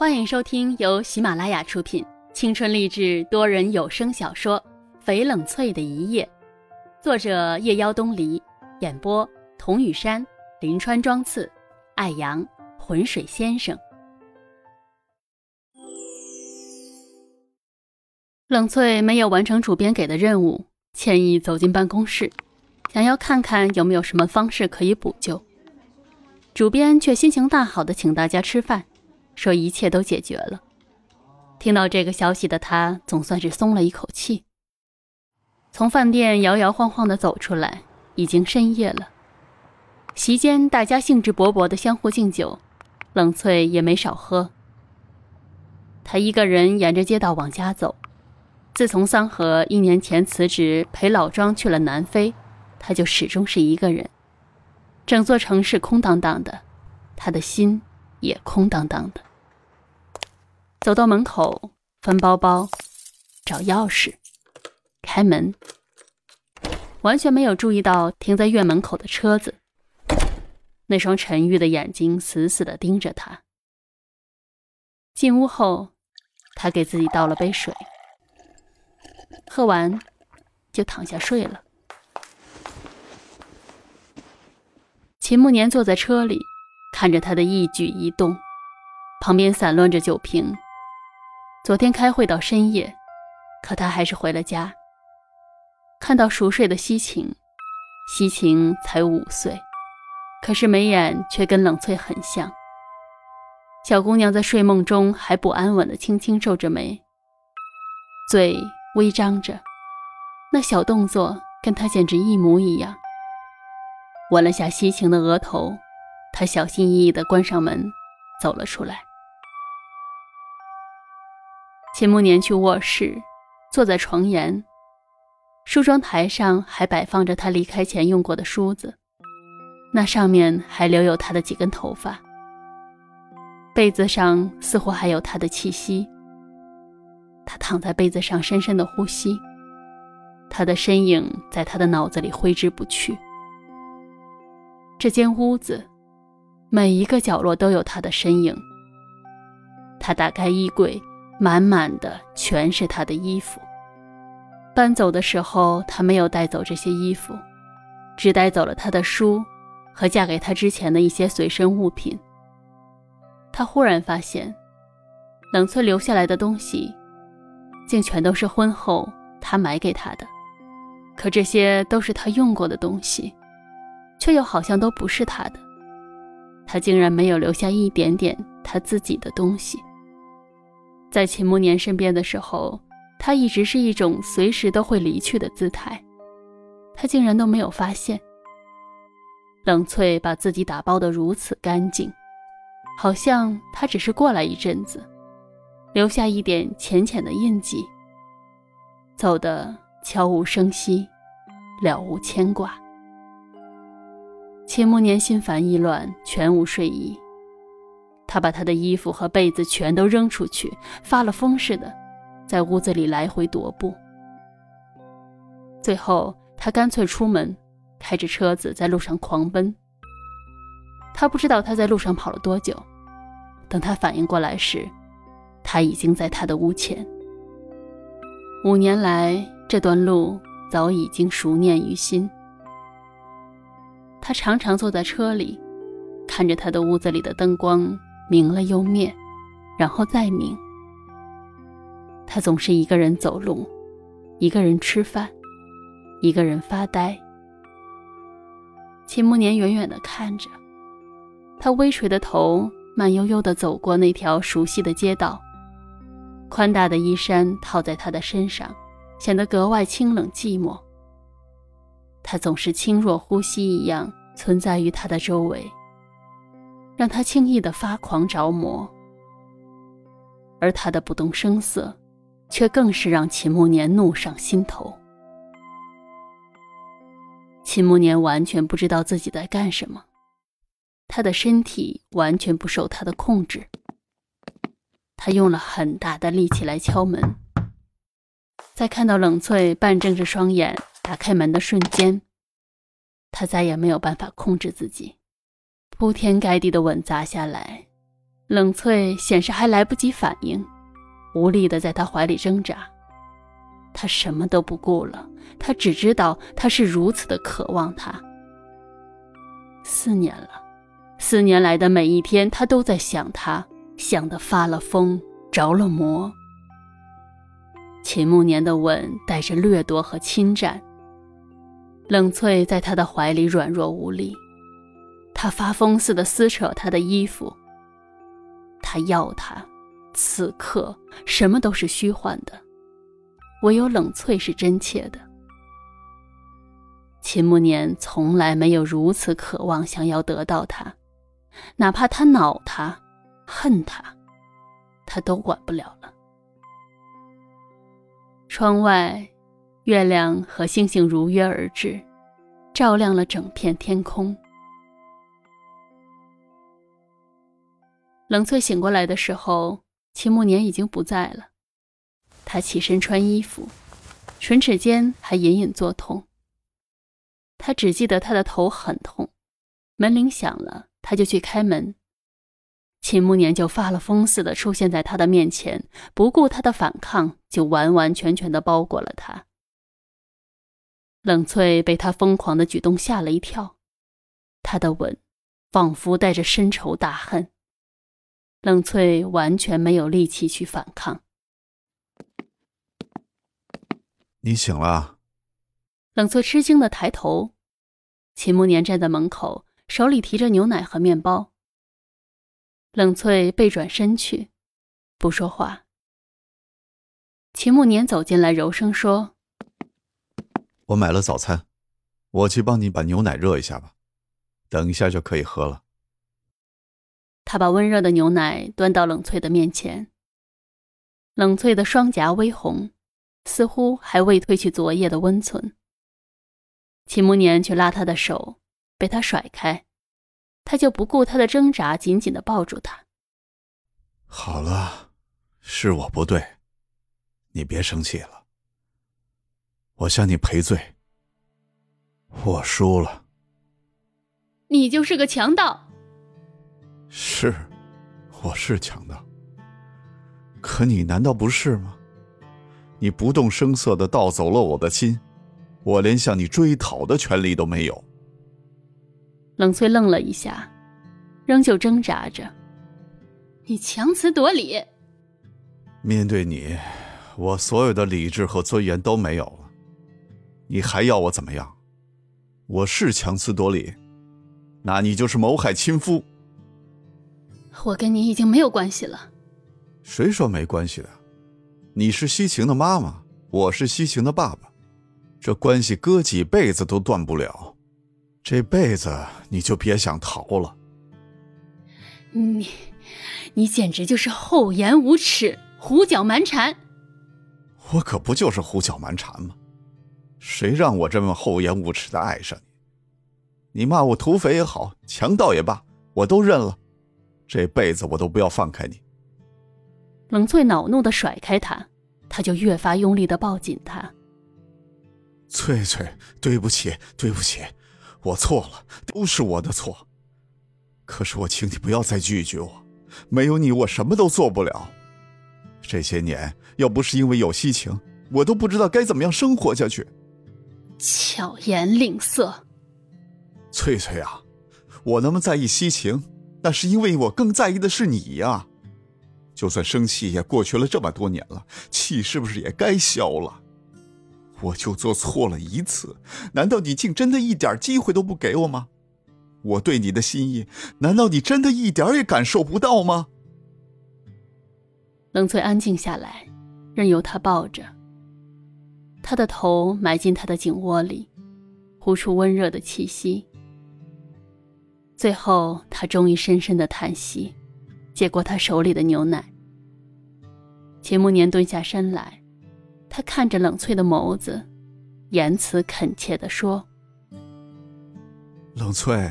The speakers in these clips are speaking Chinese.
欢迎收听由喜马拉雅出品、青春励志多人有声小说《翡冷翠的一夜》，作者夜妖东篱，演播童雨山、林川、庄次、艾阳、浑水先生。冷翠没有完成主编给的任务，歉意走进办公室，想要看看有没有什么方式可以补救。主编却心情大好的请大家吃饭，说一切都解决了。听到这个消息的他总算是松了一口气。从饭店摇摇晃晃的走出来，已经深夜了。席间大家兴致勃勃的相互敬酒，冷翠也没少喝。他一个人沿着街道往家走。自从桑和一年前辞职陪老庄去了南非，他就始终是一个人。整座城市空荡荡的，他的心也空荡荡的。走到门口，翻包包，找钥匙，开门，完全没有注意到停在院门口的车子。那双沉郁的眼睛死死地盯着他。进屋后，他给自己倒了杯水。喝完，就躺下睡了。秦慕年坐在车里，看着他的一举一动，旁边散乱着酒瓶。昨天开会到深夜，可他还是回了家。看到熟睡的西晴，西晴才五岁，可是眉眼却跟冷翠很像。小姑娘在睡梦中还不安稳的轻轻皱着眉，嘴。微张着，那小动作跟她简直一模一样。吻了下西晴的额头，他小心翼翼地关上门，走了出来。秦慕年去卧室，坐在床沿，梳妆台上还摆放着他离开前用过的梳子，那上面还留有他的几根头发。被子上似乎还有他的气息。他躺在被子上，深深的呼吸。他的身影在他的脑子里挥之不去。这间屋子，每一个角落都有他的身影。他打开衣柜，满满的全是他的衣服。搬走的时候，他没有带走这些衣服，只带走了他的书和嫁给他之前的一些随身物品。他忽然发现，冷翠留下来的东西。竟全都是婚后他买给他的，可这些都是他用过的东西，却又好像都不是他的。他竟然没有留下一点点他自己的东西。在秦慕年身边的时候，他一直是一种随时都会离去的姿态，他竟然都没有发现。冷翠把自己打包的如此干净，好像他只是过来一阵子。留下一点浅浅的印记，走得悄无声息，了无牵挂。秦慕年心烦意乱，全无睡意。他把他的衣服和被子全都扔出去，发了疯似的，在屋子里来回踱步。最后，他干脆出门，开着车子在路上狂奔。他不知道他在路上跑了多久，等他反应过来时。他已经在他的屋前。五年来，这段路早已经熟念于心。他常常坐在车里，看着他的屋子里的灯光明了又灭，然后再明。他总是一个人走路，一个人吃饭，一个人发呆。秦慕年远远地看着，他微垂的头慢悠悠地走过那条熟悉的街道。宽大的衣衫套在他的身上，显得格外清冷寂寞。他总是轻若呼吸一样存在于他的周围，让他轻易的发狂着魔。而他的不动声色，却更是让秦慕年怒上心头。秦慕年完全不知道自己在干什么，他的身体完全不受他的控制。他用了很大的力气来敲门，在看到冷翠半睁着双眼打开门的瞬间，他再也没有办法控制自己，铺天盖地的吻砸下来，冷翠显示还来不及反应，无力的在他怀里挣扎。他什么都不顾了，他只知道他是如此的渴望他。四年了，四年来的每一天，他都在想他，想得发了疯，着了魔。秦慕年的吻带着掠夺和侵占，冷翠在他的怀里软弱无力，他发疯似的撕扯他的衣服。他要他，此刻什么都是虚幻的，唯有冷翠是真切的。秦慕年从来没有如此渴望想要得到他，哪怕他恼他、恨他，他都管不了了。窗外，月亮和星星如约而至，照亮了整片天空。冷翠醒过来的时候，秦慕年已经不在了。他起身穿衣服，唇齿间还隐隐作痛。他只记得他的头很痛，门铃响了，他就去开门。秦慕年就发了疯似的出现在他的面前，不顾他的反抗，就完完全全的包裹了他。冷翠被他疯狂的举动吓了一跳，他的吻仿佛带着深仇大恨。冷翠完全没有力气去反抗。你醒了。冷翠吃惊的抬头，秦慕年站在门口，手里提着牛奶和面包。冷翠背转身去，不说话。秦慕年走进来，柔声说：“我买了早餐，我去帮你把牛奶热一下吧，等一下就可以喝了。”他把温热的牛奶端到冷翠的面前。冷翠的双颊微红，似乎还未褪去昨夜的温存。秦慕年却拉她的手，被他甩开。他就不顾她的挣扎，紧紧的抱住他。好了，是我不对，你别生气了。我向你赔罪。我输了。你就是个强盗。是，我是强盗。可你难道不是吗？你不动声色的盗走了我的心，我连向你追讨的权利都没有。冷翠愣了一下，仍旧挣扎着。你强词夺理。面对你，我所有的理智和尊严都没有了。你还要我怎么样？我是强词夺理，那你就是谋害亲夫。我跟你已经没有关系了。谁说没关系的？你是西晴的妈妈，我是西晴的爸爸，这关系隔几辈子都断不了。这辈子你就别想逃了。你，你简直就是厚颜无耻、胡搅蛮缠。我可不就是胡搅蛮缠吗？谁让我这么厚颜无耻的爱上你？你骂我土匪也好，强盗也罢，我都认了。这辈子我都不要放开你。冷翠恼怒的甩开他，他就越发用力的抱紧他。翠翠，对不起，对不起。我错了，都是我的错。可是我请你不要再拒绝我，没有你我什么都做不了。这些年要不是因为有西晴，我都不知道该怎么样生活下去。巧言令色，翠翠啊，我那么在意西晴，那是因为我更在意的是你呀。就算生气也过去了这么多年了，气是不是也该消了？我就做错了一次，难道你竟真的一点机会都不给我吗？我对你的心意，难道你真的一点也感受不到吗？冷翠安静下来，任由他抱着，他的头埋进他的颈窝里，呼出温热的气息。最后，他终于深深的叹息，接过他手里的牛奶。秦慕年蹲下身来。他看着冷翠的眸子，言辞恳切地说：“冷翠，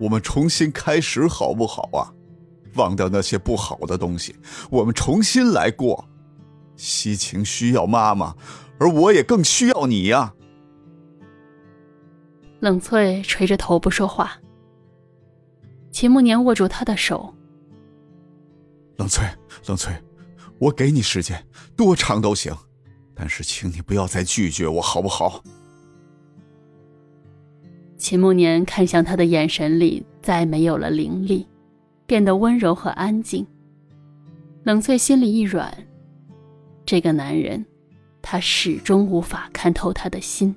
我们重新开始好不好啊？忘掉那些不好的东西，我们重新来过。西晴需要妈妈，而我也更需要你呀。”冷翠垂着头不说话。秦慕年握住他的手：“冷翠，冷翠，我给你时间，多长都行，但是请你不要再拒绝我，好不好？秦慕年看向他的眼神里再没有了凌厉，变得温柔和安静。冷翠心里一软，这个男人，他始终无法看透他的心。